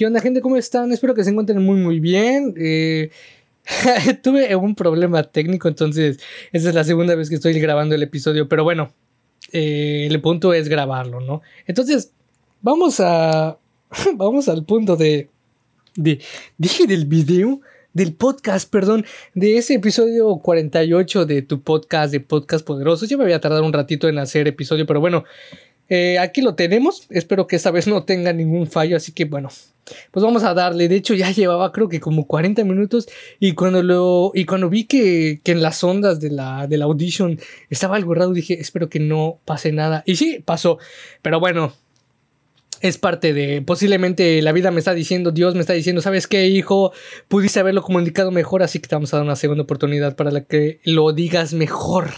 ¿Qué onda gente? ¿Cómo están? Espero que se encuentren muy muy bien. Eh, tuve un problema técnico, entonces esta es la segunda vez que estoy grabando el episodio, pero bueno, eh, el punto es grabarlo, ¿no? Entonces, vamos a... vamos al punto de... de dije del video del podcast, perdón, de ese episodio 48 de tu podcast, de Podcast Poderoso. Ya me había tardado un ratito en hacer episodio, pero bueno, eh, aquí lo tenemos. Espero que esta vez no tenga ningún fallo, así que bueno, pues vamos a darle. De hecho, ya llevaba creo que como 40 minutos y cuando lo y cuando vi que, que en las ondas de la, de la audition estaba algo raro, dije, espero que no pase nada. Y sí, pasó. Pero bueno, es parte de, posiblemente la vida me está diciendo, Dios me está diciendo, ¿sabes qué, hijo? Pudiste haberlo comunicado mejor, así que te vamos a dar una segunda oportunidad para que lo digas mejor,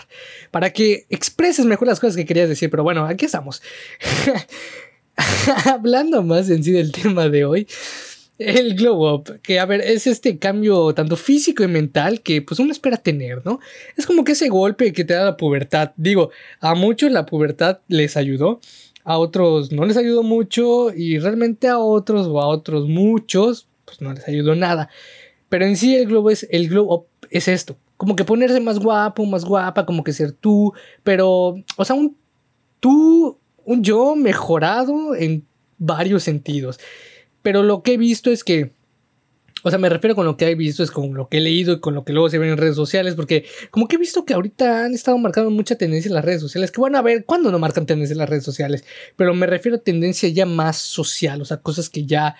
para que expreses mejor las cosas que querías decir, pero bueno, aquí estamos. Hablando más en sí del tema de hoy. El glow up, que a ver, es este cambio tanto físico y mental que pues uno espera tener, ¿no? Es como que ese golpe que te da la pubertad. Digo, a muchos la pubertad les ayudó, a otros no les ayudó mucho y realmente a otros o a otros muchos pues no les ayudó nada. Pero en sí el globo es el glow up es esto, como que ponerse más guapo, más guapa, como que ser tú, pero o sea, un tú, un yo mejorado en varios sentidos. Pero lo que he visto es que o sea, me refiero con lo que he visto, es con lo que he leído y con lo que luego se ve en redes sociales, porque como que he visto que ahorita han estado marcando mucha tendencia en las redes sociales, que bueno, a ver, ¿cuándo no marcan tendencia en las redes sociales? Pero me refiero a tendencia ya más social, o sea, cosas que ya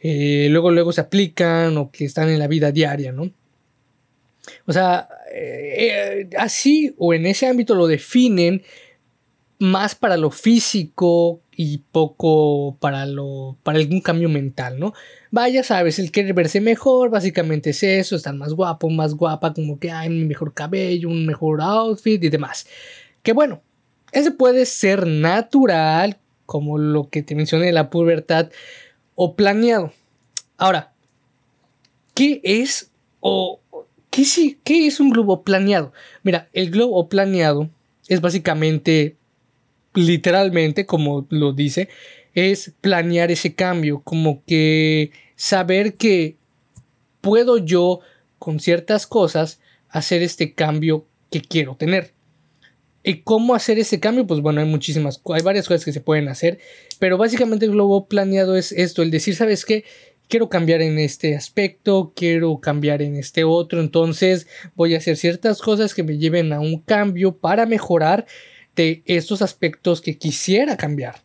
eh, luego, luego se aplican o que están en la vida diaria, ¿no? O sea, eh, así o en ese ámbito lo definen más para lo físico y poco para lo para algún cambio mental, ¿no? Vaya, sabes, el querer verse mejor, básicamente es eso, estar más guapo, más guapa, como que hay un mejor cabello, un mejor outfit y demás. Que bueno, ese puede ser natural, como lo que te mencioné, la pubertad, o planeado. Ahora, ¿qué es o qué, sí, qué es un globo planeado? Mira, el globo planeado es básicamente, literalmente, como lo dice, es planear ese cambio, como que saber que puedo yo con ciertas cosas hacer este cambio que quiero tener. ¿Y cómo hacer ese cambio? Pues bueno, hay muchísimas, hay varias cosas que se pueden hacer, pero básicamente el globo planeado es esto, el decir, ¿sabes qué? Quiero cambiar en este aspecto, quiero cambiar en este otro, entonces voy a hacer ciertas cosas que me lleven a un cambio para mejorar estos aspectos que quisiera cambiar.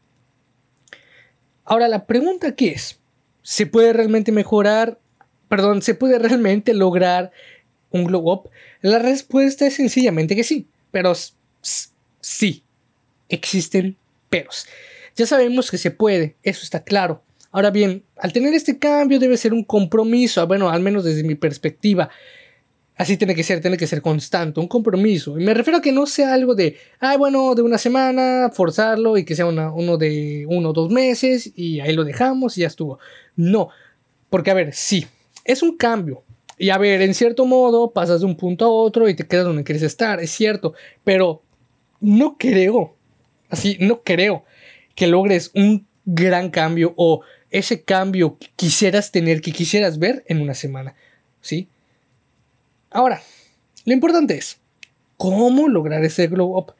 Ahora, la pregunta aquí es, ¿se puede realmente mejorar? Perdón, ¿se puede realmente lograr un glow up? La respuesta es sencillamente que sí, pero sí, existen peros. Ya sabemos que se puede, eso está claro. Ahora bien, al tener este cambio debe ser un compromiso, bueno, al menos desde mi perspectiva. Así tiene que ser, tiene que ser constante, un compromiso. Y me refiero a que no sea algo de, ay, bueno, de una semana, forzarlo y que sea uno de uno o dos meses y ahí lo dejamos y ya estuvo. No, porque a ver, sí, es un cambio. Y a ver, en cierto modo pasas de un punto a otro y te quedas donde quieres estar, es cierto, pero no creo, así, no creo que logres un gran cambio o ese cambio que quisieras tener, que quisieras ver en una semana, ¿sí? Ahora, lo importante es, ¿cómo lograr ese glow up?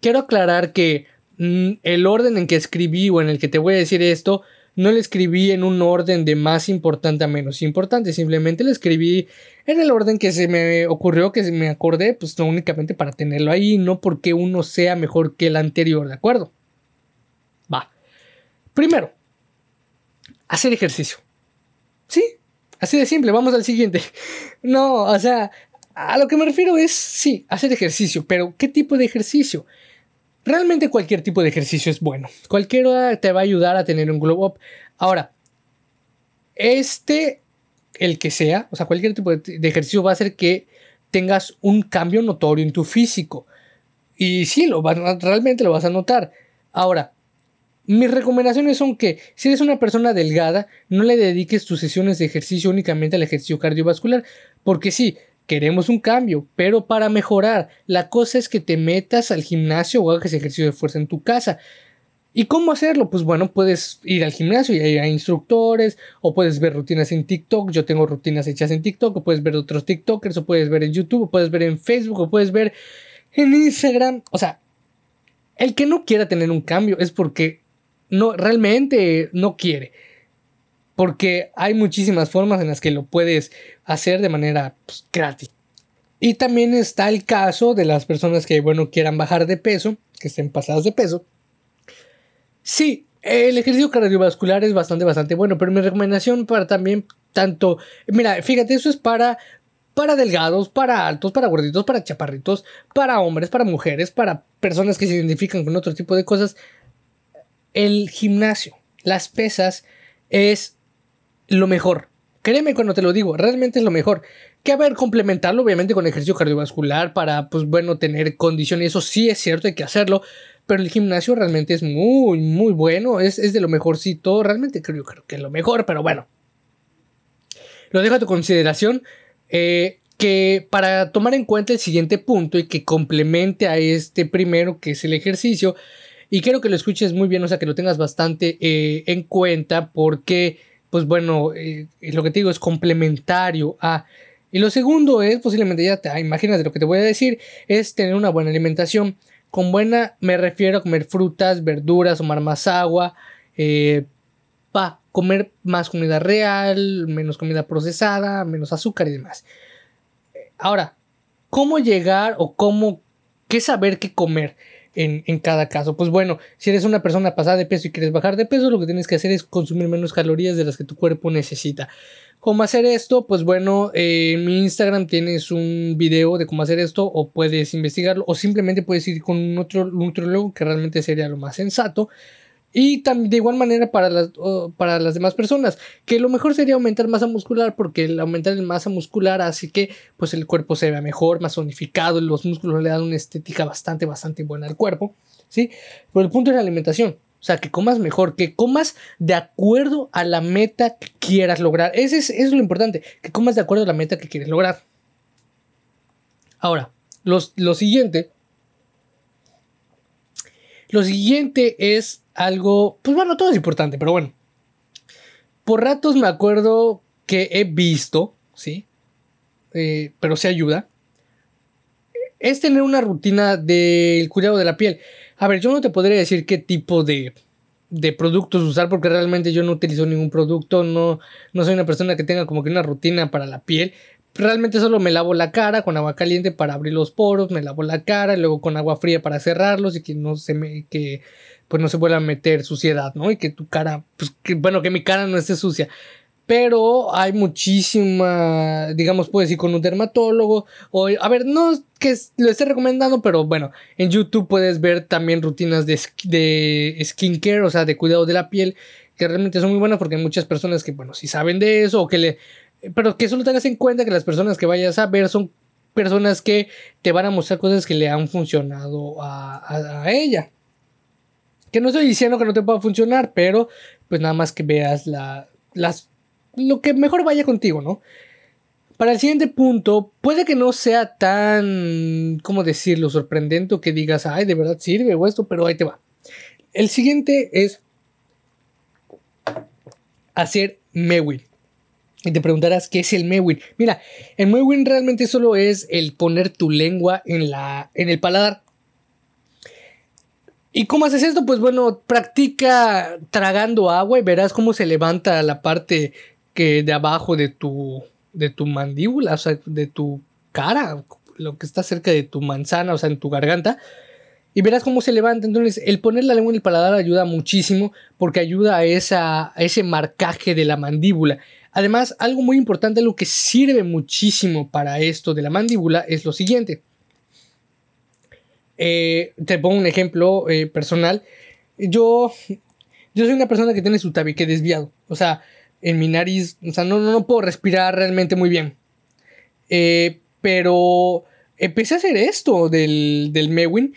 Quiero aclarar que mm, el orden en que escribí o en el que te voy a decir esto, no lo escribí en un orden de más importante a menos importante, simplemente lo escribí en el orden que se me ocurrió, que se me acordé, pues no únicamente para tenerlo ahí, no porque uno sea mejor que el anterior, ¿de acuerdo? Va. Primero, hacer ejercicio. ¿Sí? Así de simple, vamos al siguiente. No, o sea, a lo que me refiero es, sí, hacer ejercicio, pero ¿qué tipo de ejercicio? Realmente cualquier tipo de ejercicio es bueno. Cualquiera te va a ayudar a tener un glow up. Ahora, este, el que sea, o sea, cualquier tipo de ejercicio va a hacer que tengas un cambio notorio en tu físico. Y sí, lo realmente lo vas a notar. Ahora, mis recomendaciones son que si eres una persona delgada, no le dediques tus sesiones de ejercicio únicamente al ejercicio cardiovascular, porque sí, queremos un cambio, pero para mejorar, la cosa es que te metas al gimnasio o hagas ejercicio de fuerza en tu casa. ¿Y cómo hacerlo? Pues bueno, puedes ir al gimnasio y hay instructores, o puedes ver rutinas en TikTok. Yo tengo rutinas hechas en TikTok, o puedes ver otros TikTokers, o puedes ver en YouTube, o puedes ver en Facebook, o puedes ver en Instagram. O sea, el que no quiera tener un cambio es porque no realmente no quiere. Porque hay muchísimas formas en las que lo puedes hacer de manera pues, gratis. Y también está el caso de las personas que, bueno, quieran bajar de peso, que estén pasadas de peso Sí, el ejercicio cardiovascular es bastante, bastante bueno, pero mi recomendación para también tanto, mira, fíjate, eso es para para delgados, para altos, para gorditos, para chaparritos, para hombres, para mujeres, para personas que se identifican con otro tipo de cosas. El gimnasio, las pesas es lo mejor. Créeme cuando te lo digo, realmente es lo mejor. Que a ver, complementarlo obviamente con ejercicio cardiovascular para, pues bueno, tener condición y eso sí es cierto, hay que hacerlo. Pero el gimnasio realmente es muy, muy bueno. Es, de lo mejorcito. Realmente creo, creo que es lo mejor, pero bueno. Lo dejo a tu consideración. Eh, que para tomar en cuenta el siguiente punto y que complemente a este primero, que es el ejercicio. Y quiero que lo escuches muy bien, o sea, que lo tengas bastante eh, en cuenta porque, pues bueno, eh, lo que te digo es complementario a... Y lo segundo es, posiblemente ya te imaginas de lo que te voy a decir, es tener una buena alimentación. Con buena me refiero a comer frutas, verduras, tomar más agua, eh, comer más comida real, menos comida procesada, menos azúcar y demás. Ahora, ¿cómo llegar o cómo, qué saber qué comer? En, en, cada caso. Pues bueno, si eres una persona pasada de peso y quieres bajar de peso, lo que tienes que hacer es consumir menos calorías de las que tu cuerpo necesita. ¿Cómo hacer esto? Pues bueno, en mi Instagram tienes un video de cómo hacer esto o puedes investigarlo o simplemente puedes ir con un otro nutriólogo que realmente sería lo más sensato. Y de igual manera para las, para las demás personas, que lo mejor sería aumentar masa muscular porque el aumentar la masa muscular hace que pues el cuerpo se vea mejor, más unificado, los músculos le dan una estética bastante, bastante buena al cuerpo, ¿sí? Pero el punto es la alimentación. O sea, que comas mejor, que comas de acuerdo a la meta que quieras lograr. Ese es, es lo importante, que comas de acuerdo a la meta que quieres lograr. Ahora, lo siguiente. Lo siguiente es algo, pues bueno, todo es importante, pero bueno. Por ratos me acuerdo que he visto, ¿sí? Eh, pero se ayuda. Es tener una rutina del cuidado de la piel. A ver, yo no te podría decir qué tipo de, de productos usar porque realmente yo no utilizo ningún producto, no, no soy una persona que tenga como que una rutina para la piel. Realmente solo me lavo la cara con agua caliente para abrir los poros, me lavo la cara, luego con agua fría para cerrarlos y que no se me que pues no se vuelva a meter suciedad, ¿no? Y que tu cara, pues que, bueno, que mi cara no esté sucia. Pero hay muchísima, digamos, puedes ir con un dermatólogo. O, a ver, no que lo esté recomendando, pero bueno, en YouTube puedes ver también rutinas de, de skincare, o sea, de cuidado de la piel, que realmente son muy buenas porque hay muchas personas que, bueno, si saben de eso, o que le. Pero que solo tengas en cuenta que las personas que vayas a ver son personas que te van a mostrar cosas que le han funcionado a, a ella. Que no estoy diciendo que no te pueda funcionar, pero pues nada más que veas la, las lo que mejor vaya contigo, ¿no? Para el siguiente punto, puede que no sea tan, ¿cómo decirlo?, sorprendente o que digas, ay, de verdad sirve o esto, pero ahí te va. El siguiente es hacer Mewin. Y te preguntarás, ¿qué es el Mewin? Mira, el Mewin realmente solo es el poner tu lengua en, la, en el paladar. ¿Y cómo haces esto? Pues bueno, practica tragando agua y verás cómo se levanta la parte que de abajo de tu, de tu mandíbula, o sea, de tu cara, lo que está cerca de tu manzana, o sea, en tu garganta. Y verás cómo se levanta. Entonces, el poner la lengua en el paladar ayuda muchísimo porque ayuda a, esa, a ese marcaje de la mandíbula. Además, algo muy importante, lo que sirve muchísimo para esto de la mandíbula es lo siguiente. Eh, te pongo un ejemplo eh, personal. Yo, yo soy una persona que tiene su tabique desviado. O sea, en mi nariz, o sea, no, no, puedo respirar realmente muy bien. Eh, pero empecé a hacer esto del, del Mewin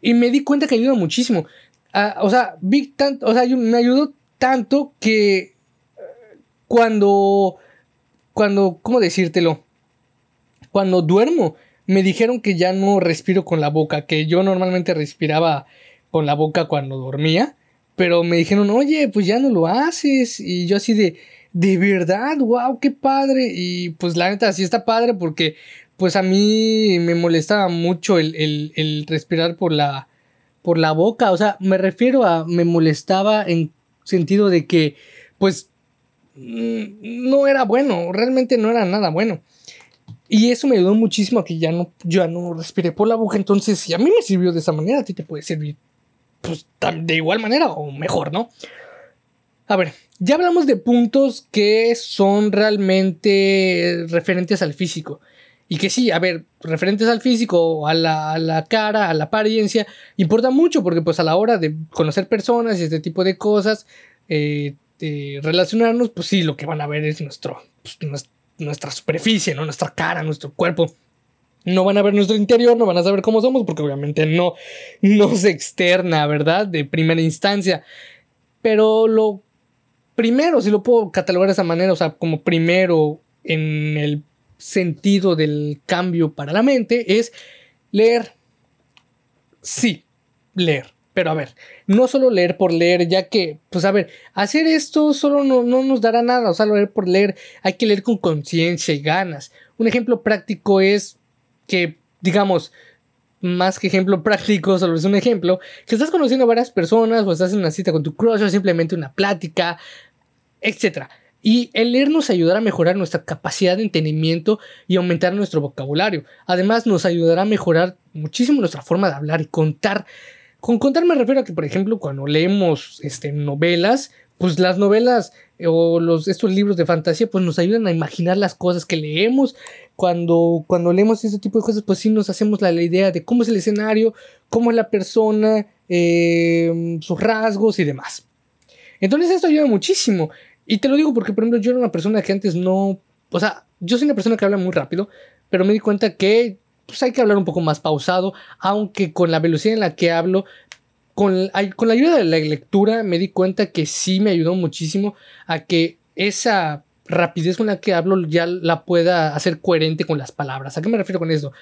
y me di cuenta que ayuda muchísimo. Ah, o sea, vi o sea, me ayudó tanto que cuando, cuando, ¿cómo decírtelo? Cuando duermo, me dijeron que ya no respiro con la boca, que yo normalmente respiraba con la boca cuando dormía pero me dijeron, oye, pues ya no lo haces. Y yo así de, de verdad, wow, qué padre. Y pues la neta, sí está padre porque pues a mí me molestaba mucho el, respirar por la, por la boca. O sea, me refiero a, me molestaba en sentido de que, pues, mm, no era bueno, realmente no era nada bueno. Y eso me ayudó muchísimo a que ya no, ya no respiré por la boca. Entonces, si a mí me sirvió de esa manera, a ti te puede servir pues de igual manera o mejor, ¿no? A ver, ya hablamos de puntos que son realmente referentes al físico. Y que sí, a ver, referentes al físico, a la, a la, cara, a la apariencia, importa mucho porque pues a la hora de conocer personas y este tipo de cosas, eh, relacionarnos, pues sí, lo que van a ver es nuestro, pues, nuestra superficie, ¿no? Nuestra cara, nuestro cuerpo. No van a ver nuestro interior, no van a saber cómo somos, porque obviamente no, no se externa, ¿verdad? De primera instancia. Pero lo primero, si lo puedo catalogar de esa manera, o sea, como primero en el sentido del cambio para la mente, es leer. Sí, leer. Pero a ver, no solo leer por leer, ya que, pues a ver, hacer esto solo no, no nos dará nada, o sea, leer por leer, hay que leer con conciencia y ganas. Un ejemplo práctico es que, digamos, más que ejemplo práctico, solo es un ejemplo, que estás conociendo a varias personas o estás en una cita con tu crush o simplemente una plática, etc. Y el leer nos ayudará a mejorar nuestra capacidad de entendimiento y aumentar nuestro vocabulario. Además, nos ayudará a mejorar muchísimo nuestra forma de hablar y contar. Con contar me refiero a que, por ejemplo, cuando leemos este, novelas, pues las novelas o los, estos libros de fantasía pues nos ayudan a imaginar las cosas que leemos. Cuando, cuando leemos este tipo de cosas pues sí nos hacemos la, idea de cómo es el escenario, cómo es la persona, eh, sus rasgos y demás. Entonces esto ayuda muchísimo. Y te lo digo porque por ejemplo yo era una persona que antes no... O sea, yo soy una persona que habla muy rápido, pero me di cuenta que pues hay que hablar un poco más pausado, aunque con la velocidad en la que hablo con, la ayuda de la lectura me di cuenta que sí me ayudó muchísimo a que esa rapidez con la que hablo ya la pueda hacer coherente con las palabras. ¿A qué me refiero con eso?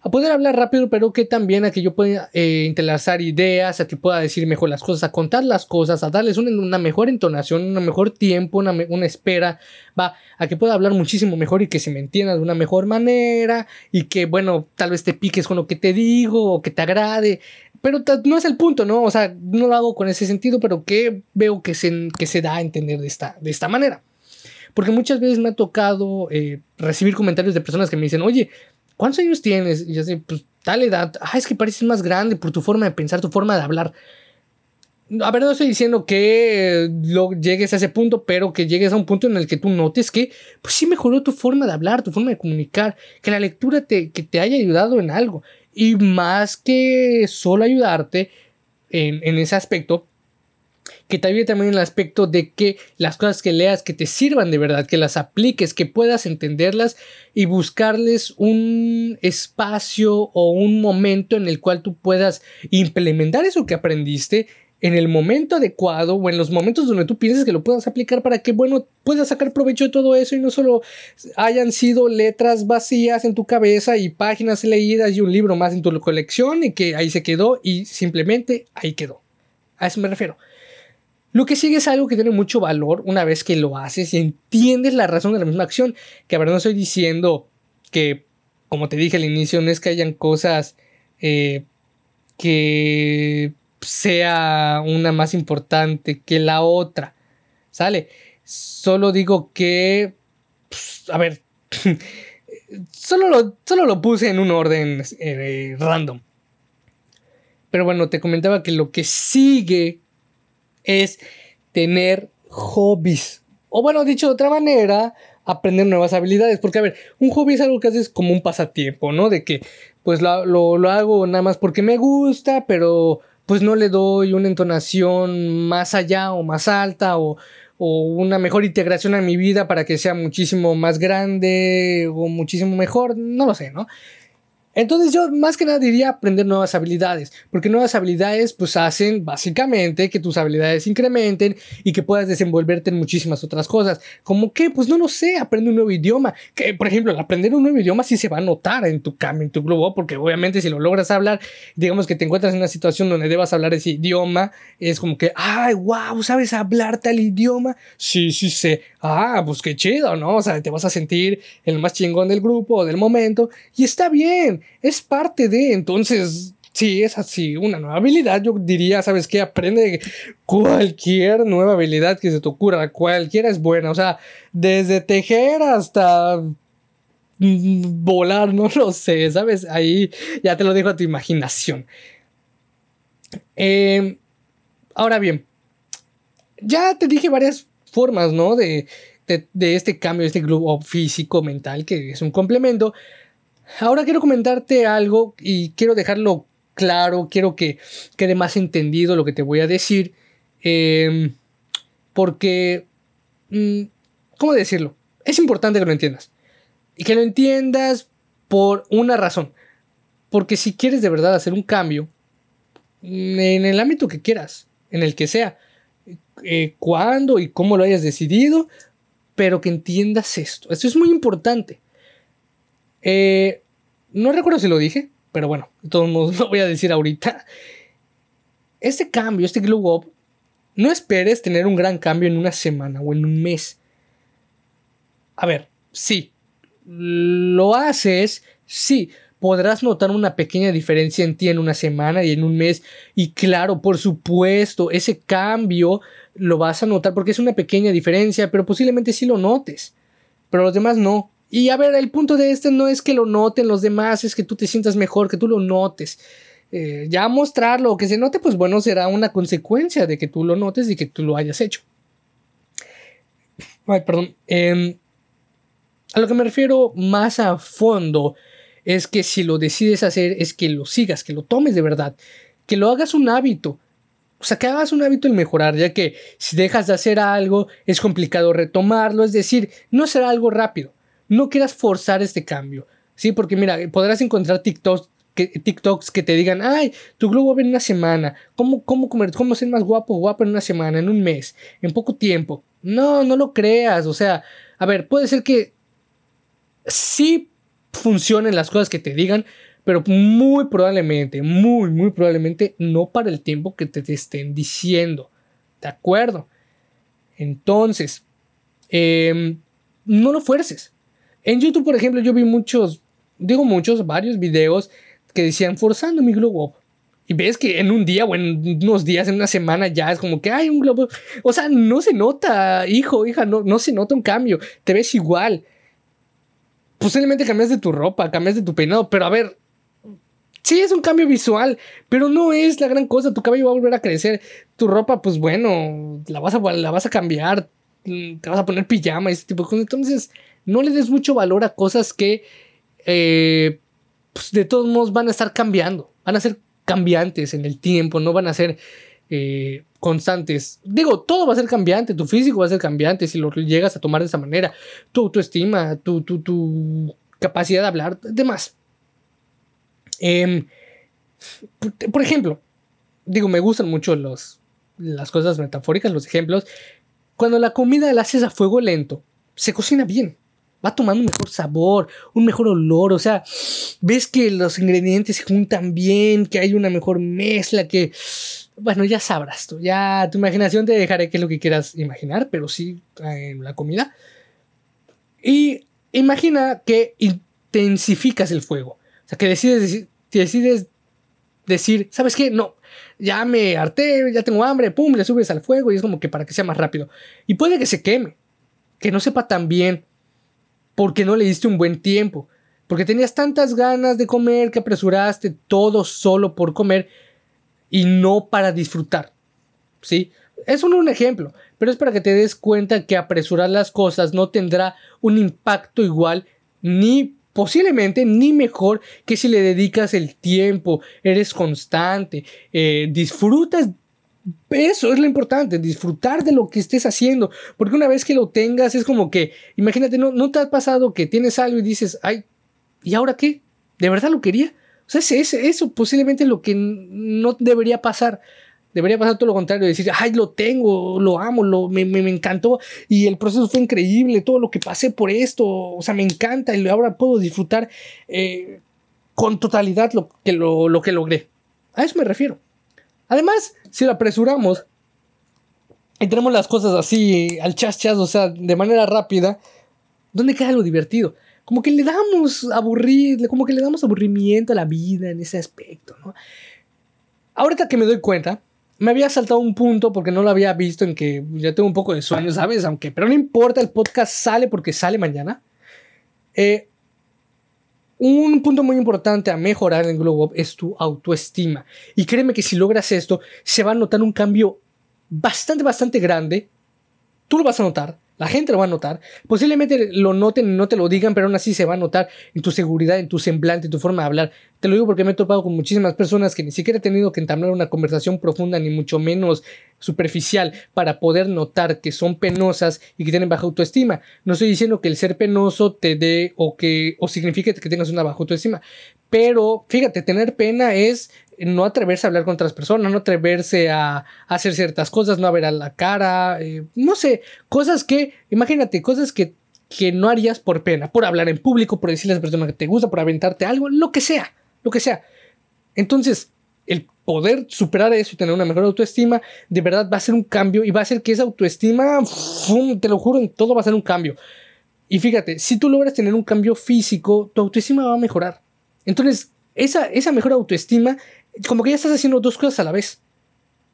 A poder hablar rápido, pero que también a que yo pueda eh, entrelazar ideas, a que pueda decir mejor las cosas, a contar las cosas, a darles una, mejor entonación, un mejor tiempo, una, una, espera, va, a que pueda hablar muchísimo mejor y que se me entienda de una mejor manera y que, bueno, tal vez te piques con lo que te digo o que te agrade pero no es el punto, ¿no? O sea, no lo hago con ese sentido, pero que veo que se, que se da a entender de esta, de esta manera. Porque muchas veces me ha tocado eh, recibir comentarios de personas que me dicen, oye, ¿cuántos años tienes? Y yo sé, pues tal edad, ah, es que pareces más grande por tu forma de pensar, tu forma de hablar. A ver, no estoy diciendo que lo llegues a ese punto, pero que llegues a un punto en el que tú notes que, pues sí mejoró tu forma de hablar, tu forma de comunicar, que la lectura te, que te haya ayudado en algo. Y más que solo ayudarte en, ese aspecto, que te ayude también el aspecto de que las cosas que leas que te sirvan de verdad, que las apliques, que puedas entenderlas y buscarles un espacio o un momento en el cual tú puedas implementar eso que aprendiste en el momento adecuado o en los momentos donde tú pienses que lo puedas aplicar para que, bueno, puedas sacar provecho de todo eso y no solo hayan sido letras vacías en tu cabeza y páginas leídas y un libro más en tu colección y que ahí se quedó y simplemente ahí quedó. A eso me refiero. Lo que sigue es algo que tiene mucho valor una vez que lo haces y entiendes la razón de la misma acción. Que a ver, no estoy diciendo que, como te dije al inicio, no es que hayan cosas eh, que sea una más importante que la otra. ¿Sale? Solo digo que... Pues, a ver. solo, lo, solo lo puse en un orden eh, random. Pero bueno, te comentaba que lo que sigue es tener hobbies. O bueno, dicho de otra manera, aprender nuevas habilidades. Porque, a ver, un hobby es algo que haces como un pasatiempo, ¿no? De que, pues lo, lo hago nada más porque me gusta, pero pues no le doy una entonación más allá o más alta o, una mejor integración a mi vida para que sea muchísimo más grande o muchísimo mejor, no lo sé, ¿no? Entonces yo más que nada diría aprender nuevas habilidades, porque nuevas habilidades pues hacen básicamente que tus habilidades incrementen y que puedas desenvolverte en muchísimas otras cosas. Como que, pues no lo sé, aprende un nuevo idioma. Que por ejemplo, al aprender un nuevo idioma sí se va a notar en tu cambio, en tu globo, porque obviamente si lo logras hablar, digamos que te encuentras en una situación donde debas hablar ese idioma, es como que, ay, wow, ¿sabes hablar tal idioma? Sí, sí sé. Ah, pues qué chido, ¿no? O sea, te vas a sentir el más chingón del grupo o del momento y está bien es parte de, entonces, si es así, una nueva habilidad, yo diría, ¿sabes qué? Aprende cualquier nueva habilidad que se te ocurra, cualquiera es buena, o sea, desde tejer hasta volar, no lo sé, ¿sabes? Ahí ya te lo dejo a tu imaginación. Em, ahora bien, ya te dije varias formas, ¿no? De, de este cambio, de este globo físico, mental, que es un complemento. Ahora quiero comentarte algo y quiero dejarlo claro, quiero que quede más entendido lo que te voy a decir, em, porque, mm, ¿cómo decirlo? Es importante que lo entiendas. Y que lo entiendas por una razón. Porque si quieres de verdad hacer un cambio, mm, en el ámbito que quieras, en el que sea, eh, cuándo y cómo lo hayas decidido, pero que entiendas esto. Esto es muy importante. Eh, no recuerdo si lo dije, pero bueno, de todos modos lo voy a decir ahorita. Este cambio, este glow up, no esperes tener un gran cambio en una semana o en un mes. A ver, sí, lo haces, sí, podrás notar una pequeña diferencia en ti en una semana y en un mes. Y claro, por supuesto, ese cambio lo vas a notar porque es una pequeña diferencia, pero posiblemente sí lo notes. Pero los demás no. Y a ver, el punto de este no es que lo noten los demás, es que tú te sientas mejor, que tú lo notes. Eh, ya mostrarlo o que se note, pues bueno, será una consecuencia de que tú lo notes y que tú lo hayas hecho. Ay, perdón. Em, a lo que me refiero más a fondo es que si lo decides hacer, es que lo sigas, que lo tomes de verdad, que lo hagas un hábito. O sea, que hagas un hábito el mejorar, ya que si dejas de hacer algo, es complicado retomarlo, es decir, no será algo rápido no quieras forzar este cambio, ¿sí? Porque mira, podrás encontrar TikToks que, TikToks que te digan, ay, tu globo va en una semana, ¿Cómo, cómo, comer, cómo ser más guapo guapo en una semana, en un mes, en poco tiempo. No, no lo creas, o sea, a ver, puede ser que sí funcionen las cosas que te digan, pero muy probablemente, muy, muy probablemente no para el tiempo que te, estén diciendo. ¿De acuerdo? Entonces, em, no lo fuerces. En YouTube, por ejemplo, yo vi muchos, digo muchos, varios videos que decían forzando mi globo Y ves que en un día o en unos días, en una semana ya es como que hay un globo. O sea, no se nota, hijo, hija, no, no se nota un cambio. Te ves igual. Posiblemente cambias de tu ropa, cambias de tu peinado, pero a ver, sí es un cambio visual, pero no es la gran cosa. Tu cabello va a volver a crecer. Tu ropa, pues bueno, la vas a, la vas a cambiar. Te vas a poner pijama ese tipo de cosas. Entonces, no le des mucho valor a cosas que eh, pues, de todos modos van a estar cambiando, van a ser cambiantes en el tiempo, no van a ser eh, constantes. Digo, todo va a ser cambiante, tu físico va a ser cambiante si lo llegas a tomar de esa manera, tu autoestima, tu, tu, tu capacidad de hablar, demás. Em, por ejemplo, digo, me gustan mucho los, las cosas metafóricas, los ejemplos. Cuando la comida la haces a fuego lento, se cocina bien va tomando un mejor sabor, un mejor olor, o sea, ves que los ingredientes se juntan bien, que hay una mejor mezcla, que, bueno, ya sabrás tú, ya tu imaginación te dejaré que es lo que quieras imaginar, pero sí en la comida. Y imagina que intensificas el fuego, o sea, que decides, decides decir, ¿sabes qué? No, ya me harté, ya tengo hambre, pum, le subes al fuego y es como que para que sea más rápido. Y puede que se queme, que no sepa tan bien, porque no le diste un buen tiempo, porque tenías tantas ganas de comer que apresuraste todo solo por comer y no para disfrutar. ¿Sí? Es solo un ejemplo, pero es para que te des cuenta que apresurar las cosas no tendrá un impacto igual ni posiblemente ni mejor que si le dedicas el tiempo, eres constante, eh, disfrutas eso es lo importante, disfrutar de lo que estés haciendo, porque una vez que lo tengas es como que, imagínate, ¿no, no te ha pasado que tienes algo y dices, ay, ¿y ahora qué? ¿De verdad lo quería? O sea, ese, eso posiblemente es lo que no debería pasar. Debería pasar todo lo contrario, decir, ay, lo tengo, lo amo, lo, me, me, encantó y el proceso fue increíble, todo lo que pasé por esto, o sea, me encanta y ahora puedo disfrutar eh, con totalidad lo que, lo, lo que logré. A eso me refiero. Además, si lo apresuramos y tenemos las cosas así al chas chas, o sea, de manera rápida, ¿dónde queda lo divertido? Como que le damos como que le damos aburrimiento a la vida en ese aspecto, ¿no? Ahorita que me doy cuenta, me había saltado un punto porque no lo había visto en que ya tengo un poco de sueño, ¿sabes? Aunque, pero no importa, el podcast sale porque sale mañana. Eh, un punto muy importante a mejorar en Glow Up es tu autoestima. Y créeme que si logras esto, se va a notar un cambio bastante, bastante grande. Tú lo vas a notar. La gente lo va a notar. Posiblemente lo noten no te lo digan, pero aún así se va a notar en tu seguridad, en tu semblante, en tu forma de hablar. Te lo digo porque me he topado con muchísimas personas que ni siquiera he tenido que entablar una conversación profunda, ni mucho menos superficial, para poder notar que son penosas y que tienen baja autoestima. No estoy diciendo que el ser penoso te dé o que o signifique que tengas una baja autoestima, pero fíjate, tener pena es no atreverse a hablar con otras personas, no atreverse a, hacer ciertas cosas, no a ver a la cara, eh, no sé, cosas que, imagínate, cosas que, que no harías por pena, por hablar en público, por decirle a las personas que te gusta, por aventarte algo, lo que sea, lo que sea. Entonces, el poder superar eso y tener una mejor autoestima, de verdad va a ser un cambio y va a hacer que esa autoestima, te lo juro, en todo va a ser un cambio. Y fíjate, si tú logras tener un cambio físico, tu autoestima va a mejorar. Entonces, esa, esa mejor autoestima como que ya estás haciendo dos cosas a la vez.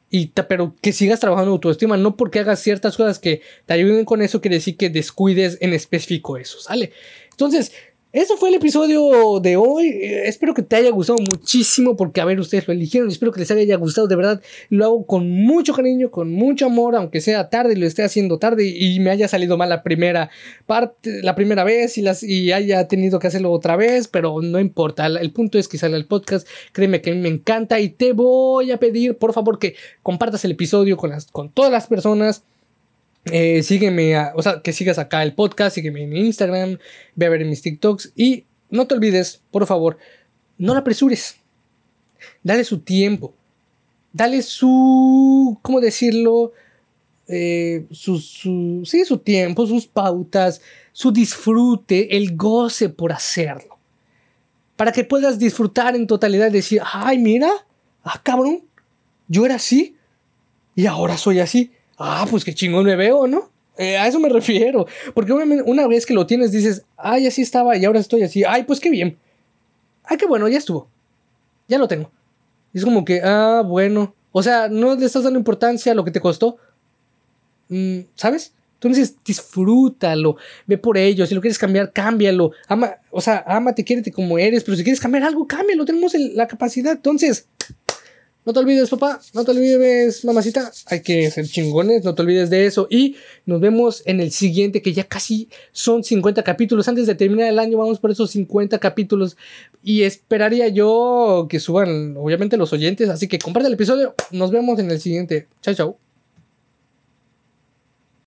Y pero que sigas trabajando en autoestima, no porque hagas ciertas cosas que te ayuden con eso, quiere decir que descuides en específico eso, ¿sale? Entonces, eso fue el episodio de hoy. Eh, espero que te haya gustado muchísimo porque, a ver, ustedes lo eligieron. Espero que les haya gustado. De verdad, lo hago con mucho cariño, con mucho amor, aunque sea tarde, lo esté haciendo tarde y me haya salido mal la primera parte, la primera vez y, las, y haya tenido que hacerlo otra vez, pero no importa. El, punto es que sale el podcast. Créeme que a mí me encanta y te voy a pedir, por favor, que compartas el episodio con, las, con todas las personas eh, sígueme, o sea, que sigas acá el podcast, sígueme en Instagram, ve a ver mis TikToks y no te olvides, por favor, no la apresures. Dale su tiempo. Dale su, ¿cómo decirlo? Eh, su, su, sí, su tiempo, sus pautas, su disfrute, el goce por hacerlo. Para que puedas disfrutar en totalidad y decir, ay, mira, ah, cabrón, yo era así y ahora soy así ah, pues qué chingón me veo, ¿no? Eh, a eso me refiero. Porque una vez que lo tienes dices, ay, así estaba y ahora estoy así. Ay, pues qué bien. Ay, qué bueno, ya estuvo. Ya lo tengo. es como que, ah, bueno. O sea, no le estás dando importancia a lo que te costó. Mm, ¿Sabes? Entonces disfrútalo, ve por ello. Si lo quieres cambiar, cámbialo. O sea, ámate, quiérete como eres. Pero si quieres cambiar algo, cámbialo. Tenemos la capacidad. Entonces, no te olvides, papá. No te olvides, mamacita. Hay que ser chingones. No te olvides de eso. Y nos vemos en el siguiente, que ya casi son 50 capítulos. Antes de terminar el año, vamos por esos 50 capítulos. Y esperaría yo que suban, obviamente, los oyentes. Así que comparte el episodio. Nos vemos en el siguiente. Chao, chao.